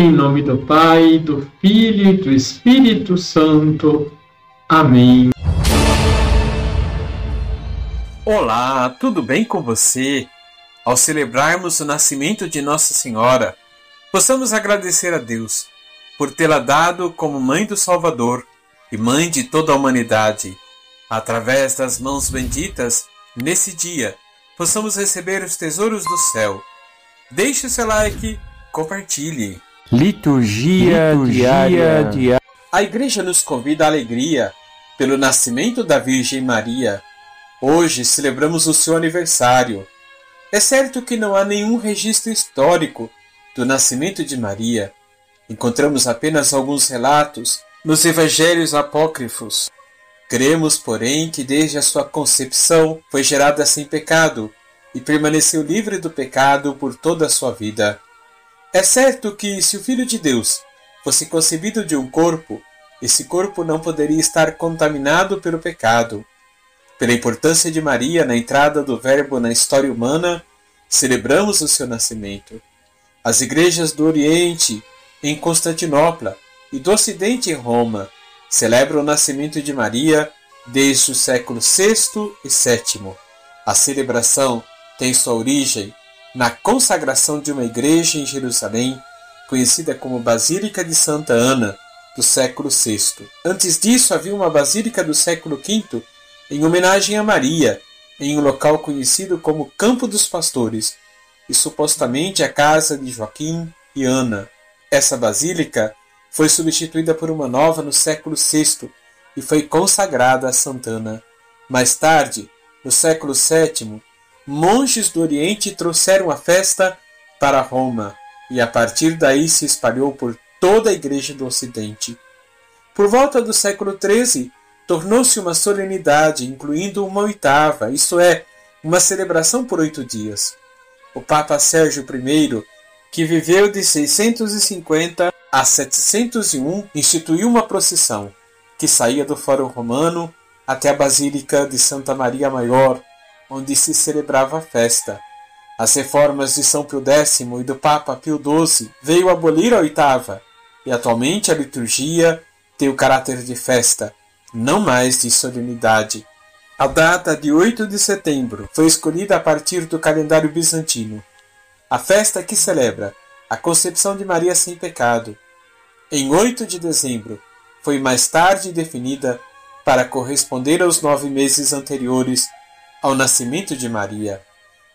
Em nome do Pai, do Filho e do Espírito Santo. Amém. Olá, tudo bem com você? Ao celebrarmos o nascimento de Nossa Senhora, possamos agradecer a Deus por tê-la dado como Mãe do Salvador e Mãe de toda a humanidade. Através das mãos benditas, nesse dia, possamos receber os tesouros do céu. Deixe o seu like, compartilhe. Liturgia, Liturgia diária. A Igreja nos convida à alegria pelo nascimento da Virgem Maria. Hoje celebramos o seu aniversário. É certo que não há nenhum registro histórico do nascimento de Maria. Encontramos apenas alguns relatos nos evangelhos apócrifos. Cremos, porém, que desde a sua concepção foi gerada sem pecado e permaneceu livre do pecado por toda a sua vida. É certo que, se o Filho de Deus fosse concebido de um corpo, esse corpo não poderia estar contaminado pelo pecado. Pela importância de Maria na entrada do Verbo na história humana, celebramos o seu nascimento. As igrejas do Oriente, em Constantinopla, e do Ocidente em Roma, celebram o nascimento de Maria desde o século VI e VII. A celebração tem sua origem na consagração de uma igreja em Jerusalém, conhecida como Basílica de Santa Ana, do século VI. Antes disso, havia uma basílica do século V em homenagem a Maria, em um local conhecido como Campo dos Pastores, e supostamente a casa de Joaquim e Ana. Essa basílica foi substituída por uma nova no século VI e foi consagrada a Santana. Mais tarde, no século VII, monges do Oriente trouxeram a festa para Roma e a partir daí se espalhou por toda a Igreja do Ocidente. Por volta do século XIII, tornou-se uma solenidade, incluindo uma oitava, isto é, uma celebração por oito dias. O Papa Sérgio I, que viveu de 650 a 701, instituiu uma procissão que saía do Fórum Romano até a Basílica de Santa Maria Maior, onde se celebrava a festa. As reformas de São Pio X e do Papa Pio XII veio abolir a oitava, e atualmente a liturgia tem o caráter de festa, não mais de solenidade. A data de 8 de setembro foi escolhida a partir do calendário bizantino. A festa que celebra a concepção de Maria sem pecado, em 8 de dezembro, foi mais tarde definida para corresponder aos nove meses anteriores ao nascimento de Maria,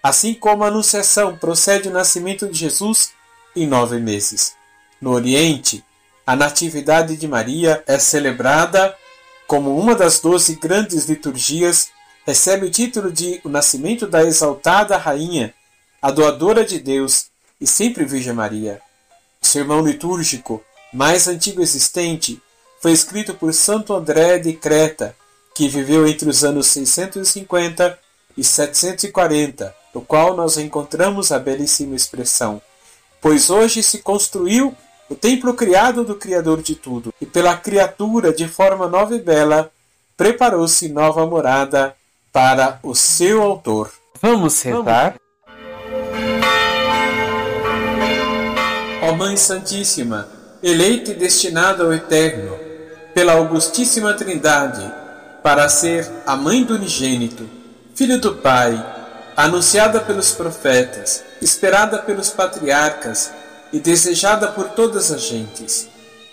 assim como a Anunciação procede o nascimento de Jesus em nove meses. No Oriente, a Natividade de Maria é celebrada como uma das doze grandes liturgias, recebe o título de O Nascimento da Exaltada Rainha, a doadora de Deus e sempre Virgem Maria. O sermão litúrgico mais antigo existente foi escrito por Santo André de Creta, que viveu entre os anos 650 e 740, no qual nós encontramos a belíssima expressão: Pois hoje se construiu o templo criado do Criador de tudo, e pela criatura, de forma nova e bela, preparou-se nova morada para o seu autor. Vamos rezar? Ó Mãe Santíssima, eleita e destinada ao Eterno, pela Augustíssima Trindade, para ser a Mãe do Unigênito, Filho do Pai, anunciada pelos profetas, esperada pelos patriarcas e desejada por todas as gentes.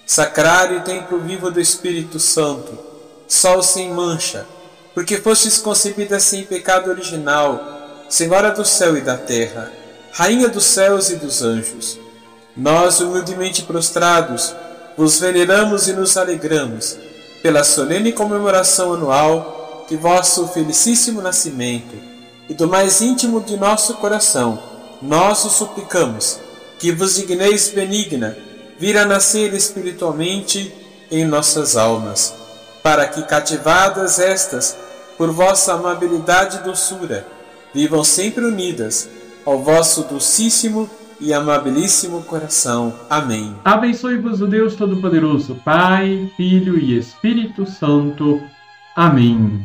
Sacrário e templo vivo do Espírito Santo, sol sem mancha, porque fostes concebida sem pecado original, Senhora do céu e da terra, Rainha dos céus e dos anjos. Nós, humildemente prostrados, vos veneramos e nos alegramos pela solene comemoração anual de vosso felicíssimo nascimento e do mais íntimo de nosso coração, nós o suplicamos, que vos digneis benigna vir a nascer espiritualmente em nossas almas, para que, cativadas estas por vossa amabilidade e doçura, vivam sempre unidas ao vosso docíssimo e amabilíssimo coração. Amém. Abençoe-vos o Deus Todo-Poderoso, Pai, Filho e Espírito Santo. Amém.